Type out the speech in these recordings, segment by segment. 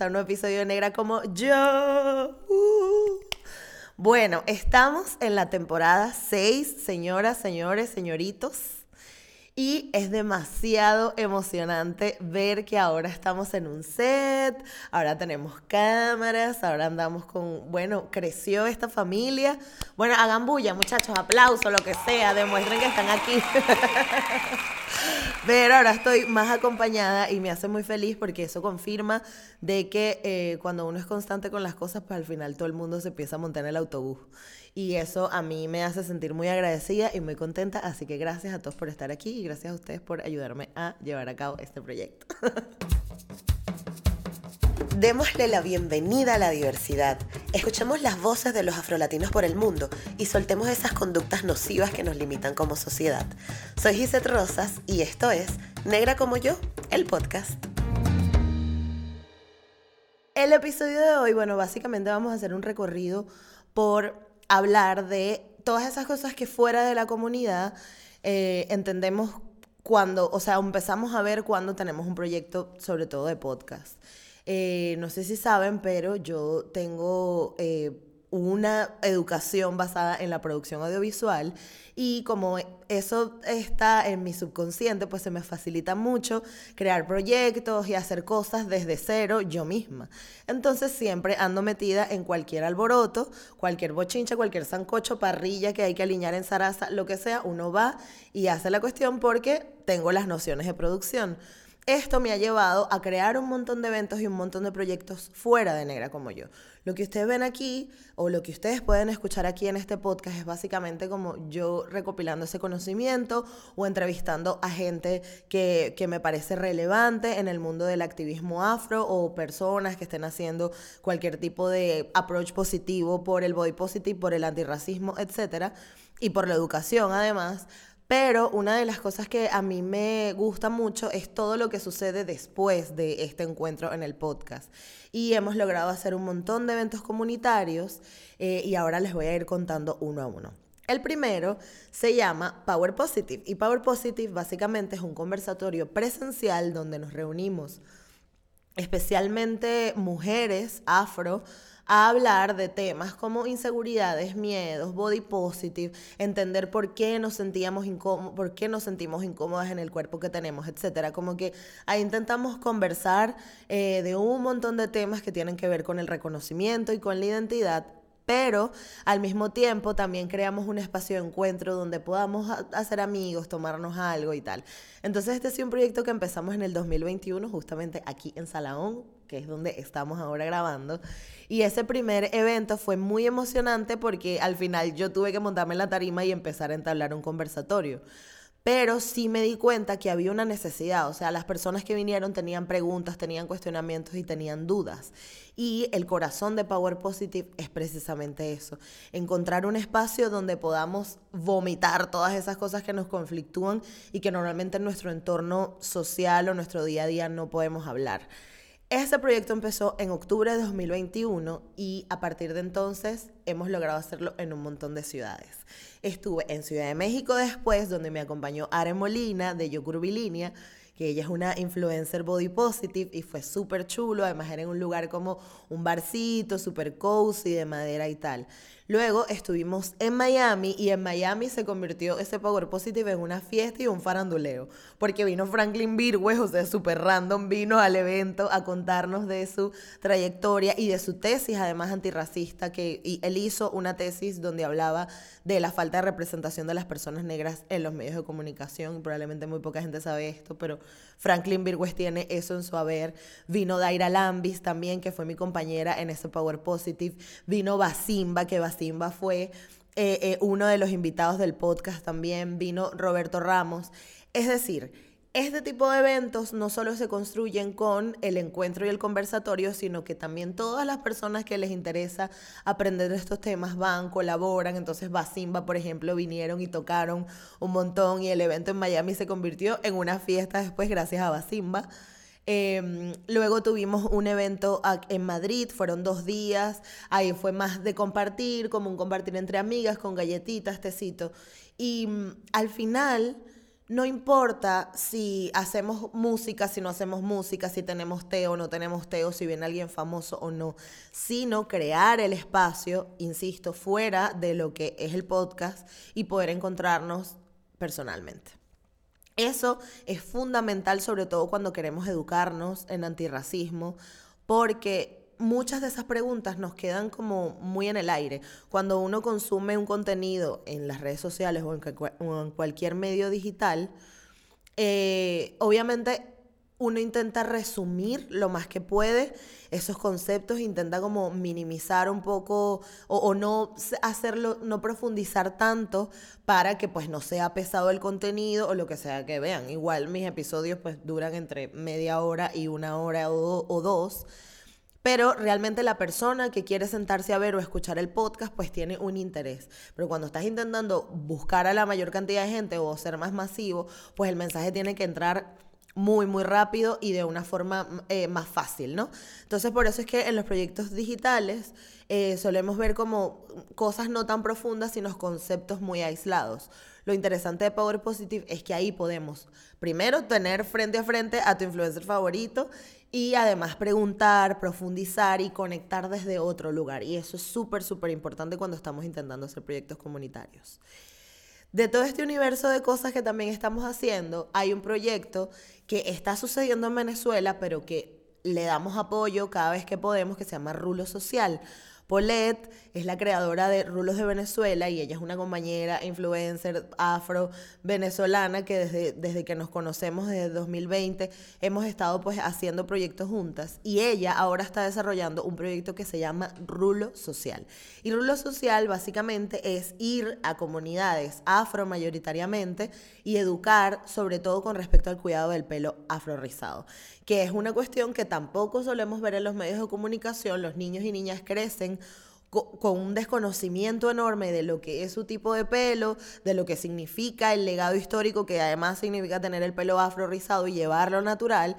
a un nuevo episodio de Negra como yo. Uh. Bueno, estamos en la temporada 6, señoras, señores, señoritos. Y es demasiado emocionante ver que ahora estamos en un set, ahora tenemos cámaras, ahora andamos con, bueno, creció esta familia. Bueno, hagan bulla, muchachos, aplauso, lo que sea, demuestren que están aquí. Pero ahora estoy más acompañada y me hace muy feliz porque eso confirma de que eh, cuando uno es constante con las cosas, pues al final todo el mundo se empieza a montar en el autobús. Y eso a mí me hace sentir muy agradecida y muy contenta. Así que gracias a todos por estar aquí y gracias a ustedes por ayudarme a llevar a cabo este proyecto. Démosle la bienvenida a la diversidad. Escuchemos las voces de los afrolatinos por el mundo y soltemos esas conductas nocivas que nos limitan como sociedad. Soy Gisette Rosas y esto es Negra como yo, el podcast. El episodio de hoy, bueno, básicamente vamos a hacer un recorrido por hablar de todas esas cosas que fuera de la comunidad eh, entendemos cuando, o sea, empezamos a ver cuando tenemos un proyecto, sobre todo de podcast. Eh, no sé si saben, pero yo tengo eh, una educación basada en la producción audiovisual y como eso está en mi subconsciente, pues se me facilita mucho crear proyectos y hacer cosas desde cero yo misma. Entonces siempre ando metida en cualquier alboroto, cualquier bochincha, cualquier sancocho, parrilla que hay que alinear en zaraza, lo que sea, uno va y hace la cuestión porque tengo las nociones de producción. Esto me ha llevado a crear un montón de eventos y un montón de proyectos fuera de Negra como yo. Lo que ustedes ven aquí o lo que ustedes pueden escuchar aquí en este podcast es básicamente como yo recopilando ese conocimiento o entrevistando a gente que, que me parece relevante en el mundo del activismo afro o personas que estén haciendo cualquier tipo de approach positivo por el body positive, por el antirracismo, etcétera, y por la educación además pero una de las cosas que a mí me gusta mucho es todo lo que sucede después de este encuentro en el podcast. Y hemos logrado hacer un montón de eventos comunitarios eh, y ahora les voy a ir contando uno a uno. El primero se llama Power Positive y Power Positive básicamente es un conversatorio presencial donde nos reunimos especialmente mujeres afro a hablar de temas como inseguridades, miedos, body positive, entender por qué nos sentíamos incómodos, por qué nos sentimos incómodas en el cuerpo que tenemos, etcétera. Como que ahí intentamos conversar eh, de un montón de temas que tienen que ver con el reconocimiento y con la identidad, pero al mismo tiempo también creamos un espacio de encuentro donde podamos hacer amigos, tomarnos algo y tal. Entonces este es un proyecto que empezamos en el 2021, justamente aquí en Salaón, que es donde estamos ahora grabando. Y ese primer evento fue muy emocionante porque al final yo tuve que montarme en la tarima y empezar a entablar un conversatorio pero sí me di cuenta que había una necesidad, o sea, las personas que vinieron tenían preguntas, tenían cuestionamientos y tenían dudas. Y el corazón de Power Positive es precisamente eso, encontrar un espacio donde podamos vomitar todas esas cosas que nos conflictúan y que normalmente en nuestro entorno social o nuestro día a día no podemos hablar. Este proyecto empezó en octubre de 2021 y a partir de entonces hemos logrado hacerlo en un montón de ciudades. Estuve en Ciudad de México después, donde me acompañó Are Molina de Yocurbilinia, que ella es una influencer body positive y fue súper chulo, además era en un lugar como un barcito, súper cozy, de madera y tal. Luego estuvimos en Miami y en Miami se convirtió ese Power Positive en una fiesta y un faranduleo, porque vino Franklin Virgües, o sea, súper random, vino al evento a contarnos de su trayectoria y de su tesis, además antirracista, que él hizo una tesis donde hablaba de la falta de representación de las personas negras en los medios de comunicación, probablemente muy poca gente sabe esto, pero Franklin Virgües tiene eso en su haber. Vino Daira Lambis también, que fue mi compañera en ese Power Positive. Vino Basimba, que Basimba fue eh, eh, uno de los invitados del podcast también. Vino Roberto Ramos. Es decir, este tipo de eventos no solo se construyen con el encuentro y el conversatorio, sino que también todas las personas que les interesa aprender de estos temas van, colaboran. Entonces, Basimba, por ejemplo, vinieron y tocaron un montón y el evento en Miami se convirtió en una fiesta después gracias a Basimba. Em, luego tuvimos un evento en Madrid, fueron dos días, ahí fue más de compartir, como un compartir entre amigas, con galletitas, tecito. Y mm, al final no importa si hacemos música, si no hacemos música, si tenemos té o no tenemos té, o si viene alguien famoso o no, sino crear el espacio, insisto, fuera de lo que es el podcast y poder encontrarnos personalmente. Eso es fundamental, sobre todo cuando queremos educarnos en antirracismo, porque muchas de esas preguntas nos quedan como muy en el aire. Cuando uno consume un contenido en las redes sociales o en, cualquier medio digital, eh, obviamente uno intenta resumir lo más que puede esos conceptos, intenta como minimizar un poco o, no hacerlo, no profundizar tanto para que pues no sea pesado el contenido o lo que sea que vean. Igual mis episodios pues duran entre media hora y una hora o dos pero realmente la persona que quiere sentarse a ver o escuchar el podcast, pues tiene un interés. Pero cuando estás intentando buscar a la mayor cantidad de gente o ser más masivo, pues el mensaje tiene que entrar muy, muy rápido y de una forma eh, más fácil, ¿no? Entonces, por eso es que en los proyectos digitales eh, solemos ver como cosas no tan profundas, sino conceptos muy aislados. Lo interesante de Power Positive es que ahí podemos, primero, tener frente a frente a tu influencer favorito y además preguntar, profundizar y conectar desde otro lugar. Y eso es súper, súper importante cuando estamos intentando hacer proyectos comunitarios. De todo este universo de cosas que también estamos haciendo, hay un proyecto que está sucediendo en Venezuela, pero que le damos apoyo cada vez que podemos, que se llama Rulo Social. Paulette es la creadora de Rulos de Venezuela y ella es una compañera, influencer afro-venezolana que desde, desde que nos conocemos desde 2020 hemos estado pues haciendo proyectos juntas y ella ahora está desarrollando un proyecto que se llama Rulo Social. Y Rulo Social básicamente es ir a comunidades afro mayoritariamente y educar sobre todo con respecto al cuidado del pelo afro rizado que es una cuestión que tampoco solemos ver en los medios de comunicación. Los niños y niñas crecen con un desconocimiento enorme de lo que es su tipo de pelo, de lo que significa el legado histórico, que además significa tener el pelo afro rizado y llevarlo natural.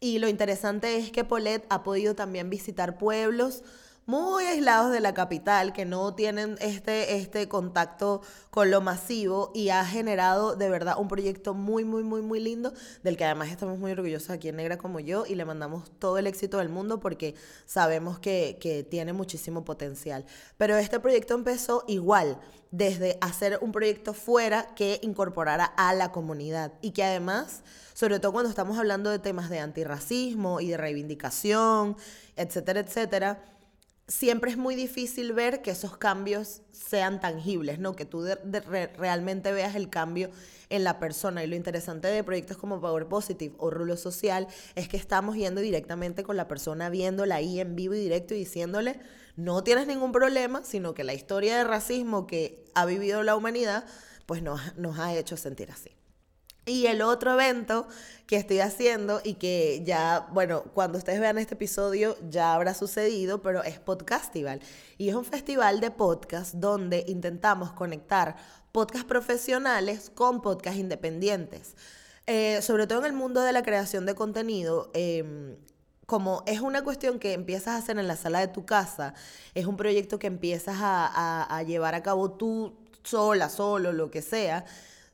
Y lo interesante es que Paulette ha podido también visitar pueblos muy aislados de la capital, que no tienen este, este contacto con lo masivo y ha generado de verdad un proyecto muy, muy, muy, muy lindo, del que además estamos muy orgullosos aquí en Negra como yo y le mandamos todo el éxito del mundo porque sabemos que, que tiene muchísimo potencial. Pero este proyecto empezó igual, desde hacer un proyecto fuera que incorporara a la comunidad y que además, sobre todo cuando estamos hablando de temas de antirracismo y de reivindicación, etcétera, etcétera, siempre es muy difícil ver que esos cambios sean tangibles, ¿no? Que tú realmente veas el cambio en la persona. Y lo interesante de proyectos como Power Positive o Rulo Social es que estamos yendo directamente con la persona, viéndola ahí en vivo y directo y diciéndole, no tienes ningún problema, sino que la historia de racismo que ha vivido la humanidad, pues nos, nos ha hecho sentir así. Y el otro evento que estoy haciendo y que ya, bueno, cuando ustedes vean este episodio ya habrá sucedido, pero es Podcastival. Y es un festival de podcast donde intentamos conectar podcast profesionales con podcast independientes. Eh, sobre todo en el mundo de la creación de contenido, em, como es una cuestión que empiezas a hacer en la sala de tu casa, es un proyecto que empiezas a, a llevar a cabo tú sola, solo, lo que sea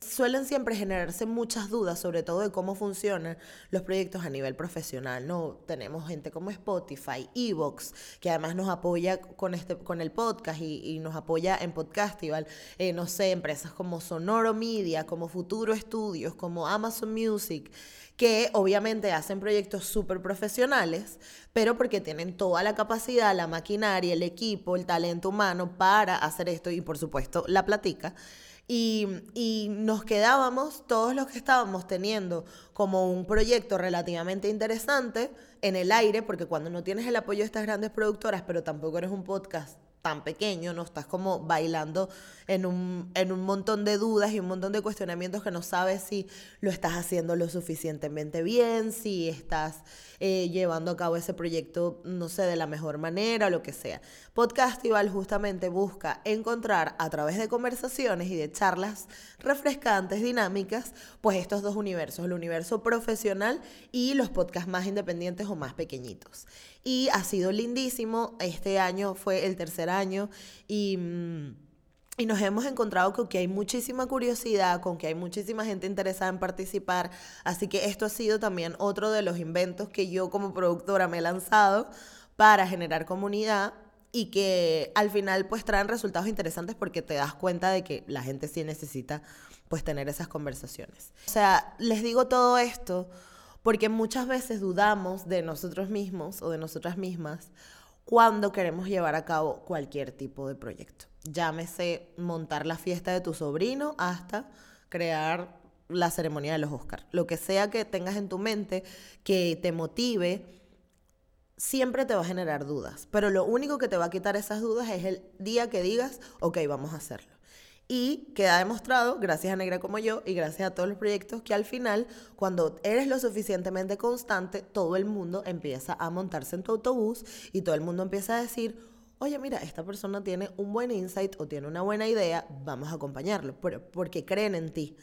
suelen siempre generarse muchas dudas, sobre todo de cómo funcionan los proyectos a nivel profesional. ¿no? Tenemos gente como Spotify, Evox, que además nos apoya con, este, con el podcast y, nos apoya en Podcastival. Eh, no sé, empresas como Sonoro Media, como Futuro Estudios, como Amazon Music que obviamente hacen proyectos súper profesionales, pero porque tienen toda la capacidad, la maquinaria, el equipo, el talento humano para hacer esto y por supuesto la platica. Y, nos quedábamos, todos los que estábamos teniendo como un proyecto relativamente interesante en el aire, porque cuando no tienes el apoyo de estas grandes productoras, pero tampoco eres un podcast tan pequeño, no estás como bailando en un, en un montón de dudas y un montón de cuestionamientos que no sabes si lo estás haciendo lo suficientemente bien, si estás eh, llevando a cabo ese proyecto, no sé, de la mejor manera lo que sea. Podcastival justamente busca encontrar a través de conversaciones y de charlas refrescantes, dinámicas, pues estos dos universos, el universo profesional y los podcasts más independientes o más pequeñitos. Y ha sido lindísimo, este año fue el tercer año y... Mm, y nos hemos encontrado con que hay muchísima curiosidad, con que hay muchísima gente interesada en participar. Así que esto ha sido también otro de los inventos que yo como productora me he lanzado para generar comunidad y que al final pues traen resultados interesantes porque te das cuenta de que la gente sí necesita pues tener esas conversaciones. O sea, les digo todo esto porque muchas veces dudamos de nosotros mismos o de nosotras mismas cuando queremos llevar a cabo cualquier tipo de proyecto. Llámese montar la fiesta de tu sobrino hasta crear la ceremonia de los Oscars. Lo que sea que tengas en tu mente que te motive, siempre te va a generar dudas. Pero lo único que te va a quitar esas dudas es el día que digas, ok, vamos a hacerlo. Y queda demostrado, gracias a Negra como yo y gracias a todos los proyectos, que al final, cuando eres lo suficientemente constante, todo el mundo empieza a montarse en tu autobús y todo el mundo empieza a decir, oye, mira, esta persona tiene un buen insight o tiene una buena idea, vamos a acompañarlo, porque creen en ti.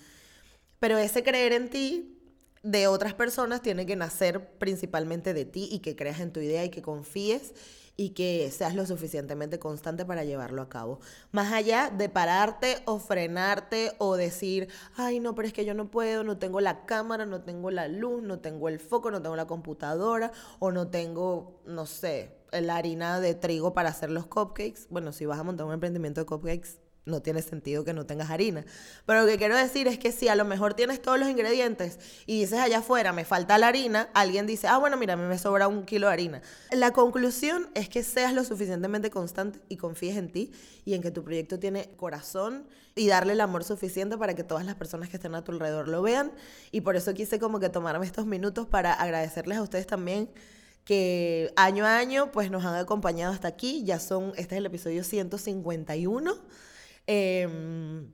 Pero ese creer en ti de otras personas tiene que nacer principalmente de ti y que creas en tu idea y que confíes y que seas lo suficientemente constante para llevarlo a cabo. Más allá de pararte o frenarte o decir, ay no, pero es que yo no puedo, no tengo la cámara, no tengo la luz, no tengo el foco, no tengo la computadora o no tengo, no sé, la harina de trigo para hacer los cupcakes. Bueno, si vas a montar un emprendimiento de cupcakes, no tiene sentido que no tengas harina. Pero lo que quiero decir es que si a lo mejor tienes todos los ingredientes y dices allá afuera, me falta la harina, alguien dice, ah, bueno, mira, a mí me sobra un kilo de harina. La conclusión es que seas lo suficientemente constante y confíes en ti y en que tu proyecto tiene corazón y darle el amor suficiente para que todas las personas que estén a tu alrededor lo vean. Y por eso quise como que tomarme estos minutos para agradecerles a ustedes también que año a año pues nos han acompañado hasta aquí. Ya son, este es el episodio 151 Em,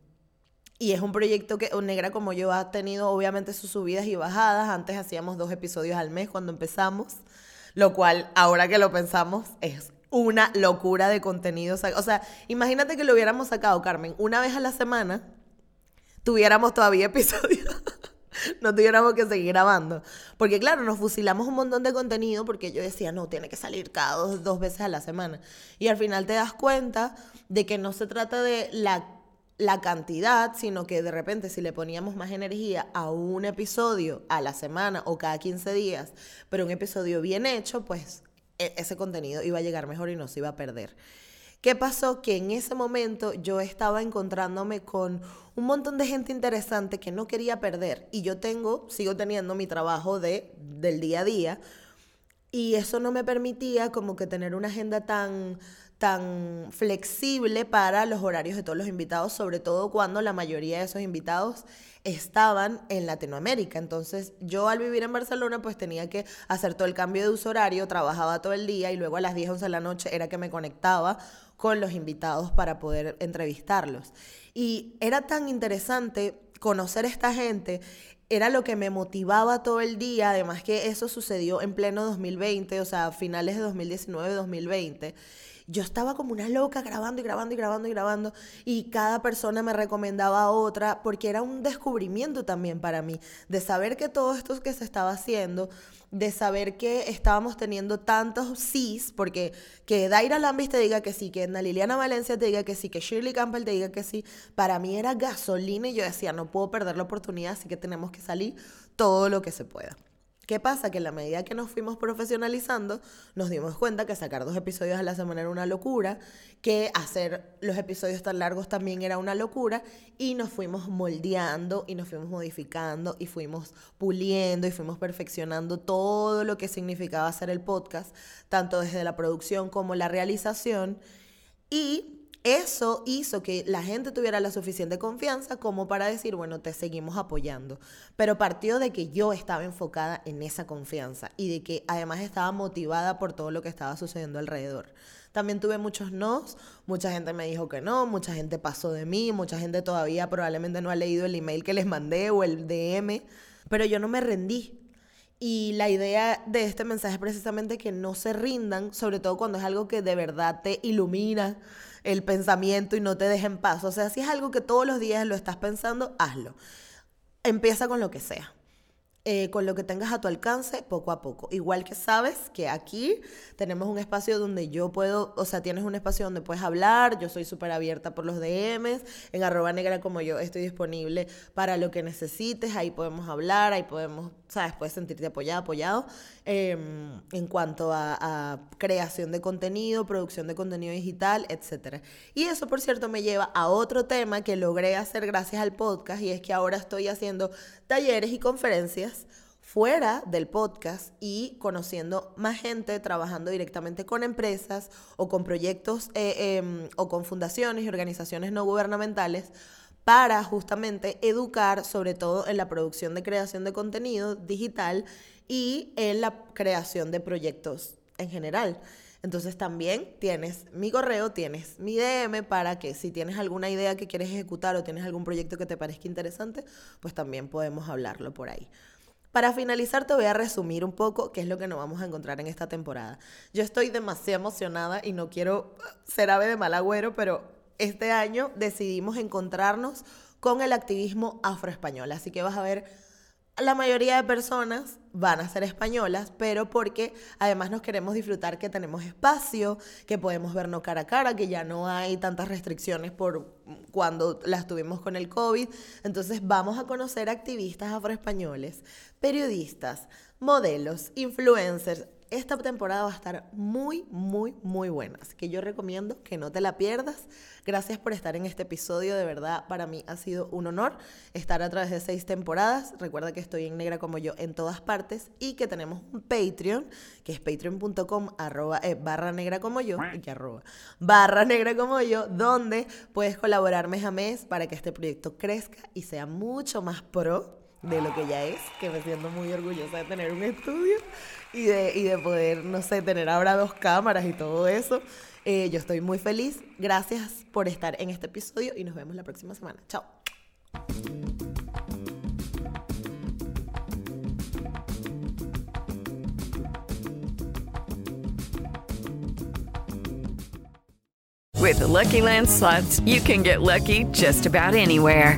y es un proyecto que Negra como yo ha tenido obviamente sus subidas y bajadas. Antes hacíamos dos episodios al mes cuando empezamos, lo cual ahora que lo pensamos es una locura de contenido. O sea, imagínate que lo hubiéramos sacado, Carmen, una vez a la semana, tuviéramos todavía episodios. no tuviéramos que seguir grabando. Porque claro, nos fusilamos un montón de contenido porque yo decía, no, tiene que salir cada dos, dos veces a la semana. Y al final te das cuenta de que no se trata de la, la cantidad, sino que de repente si le poníamos más energía a un episodio a la semana o cada 15 días, pero un episodio bien hecho, pues e, ese contenido iba a llegar mejor y no se iba a perder. ¿Qué pasó? Que en ese momento yo estaba encontrándome con un montón de gente interesante que no quería perder. Y yo tengo, sigo teniendo mi trabajo de, del día a día. Y eso no me permitía como que tener una agenda tan, tan flexible para los horarios de todos los invitados, sobre todo cuando la mayoría de esos invitados estaban en Latinoamérica. Entonces yo al vivir en Barcelona pues tenía que hacer todo el cambio de uso horario, trabajaba todo el día y luego a las 10, 11 de la noche era que me conectaba con los invitados para poder entrevistarlos. Y era tan interesante conocer a esta gente, era lo que me motivaba todo el día, además que eso sucedió en pleno 2020, o sea, finales de 2019, 2020 yo estaba como una loca grabando y grabando y grabando y grabando y cada persona me recomendaba a otra porque era un descubrimiento también para mí de saber que todo esto que se estaba haciendo de saber que estábamos teniendo tantos sís, porque que Daira Lambis te diga que sí, que Ana Liliana Valencia te diga que sí, que Shirley Campbell te diga que sí, para mí era gasolina y yo decía, no puedo perder la oportunidad, así que tenemos que salir todo lo que se pueda. ¿Qué pasa? Que en la medida que nos fuimos profesionalizando, nos dimos cuenta que sacar dos episodios a la semana era una locura, que hacer los episodios tan largos también era una locura, y nos fuimos moldeando y nos fuimos modificando y fuimos puliendo y fuimos perfeccionando todo lo que significaba hacer el podcast, tanto desde la producción como la realización. Y eso hizo que la gente tuviera la suficiente confianza como para decir, bueno, te seguimos apoyando. Pero partió de que yo estaba enfocada en esa confianza y de que además estaba motivada por todo lo que estaba sucediendo alrededor. También tuve muchos nos, mucha gente me dijo que no, mucha gente pasó de mí, mucha gente todavía probablemente no ha leído el email que les mandé o el DM, pero yo no me rendí. Y la idea de este mensaje es precisamente que no se rindan, sobre todo cuando es algo que de verdad te ilumina el pensamiento y no te deja en paz. O sea, si es algo que todos los días lo estás pensando, hazlo. Empieza con lo que sea. Eh, con lo que tengas a tu alcance poco a poco. Igual que sabes que aquí tenemos un espacio donde yo puedo, o sea, tienes un espacio donde puedes hablar, yo soy súper abierta por los DMs, en arroba negra como yo estoy disponible para lo que necesites, ahí podemos hablar, ahí podemos, sabes, puedes sentirte apoyado, apoyado em, en cuanto a, a, creación de contenido, producción de contenido digital, etc. Y eso, por cierto, me lleva a otro tema que logré hacer gracias al podcast y es que ahora estoy haciendo talleres y conferencias fuera del podcast y conociendo más gente, trabajando directamente con empresas o con proyectos eh, em, o con fundaciones y organizaciones no gubernamentales para justamente educar sobre todo en la producción de creación de contenido digital y en la creación de proyectos en general. Entonces también tienes mi correo, tienes mi DM para que si tienes alguna idea que quieres ejecutar o tienes algún proyecto que te parezca interesante, pues también podemos hablarlo por ahí. Para finalizar te voy a resumir un poco qué es lo que nos vamos a encontrar en esta temporada. Yo estoy demasiado emocionada y no quiero ser ave de mal agüero, pero este año decidimos encontrarnos con el activismo afroespañol. Así que vas a ver la mayoría de personas van a ser españolas, pero porque además nos queremos disfrutar que tenemos espacio, que podemos vernos cara a cara, que ya no hay tantas restricciones por cuando las tuvimos con el COVID. Entonces vamos a conocer activistas afroespañoles, periodistas, modelos, influencers, esta temporada va a estar muy, muy, muy buena. Así que yo recomiendo que no te la pierdas. Gracias por estar en este episodio. De verdad, para mí ha sido un honor estar a través de seis temporadas. Recuerda que estoy en Negra como yo en todas partes y que tenemos un Patreon, que es patreon.com eh, barra negra como yo, que arroba, barra negra como yo, donde puedes colaborar mes a mes para que este proyecto crezca y sea mucho más pro de lo que ya es, que me siento muy orgullosa de tener un estudio y de, y de poder, no sé, tener ahora dos cámaras y todo eso. Eh, yo estoy muy feliz. Gracias por estar en este episodio y nos vemos la próxima semana. Chao. With the Lucky Land slots, you can get lucky just about anywhere.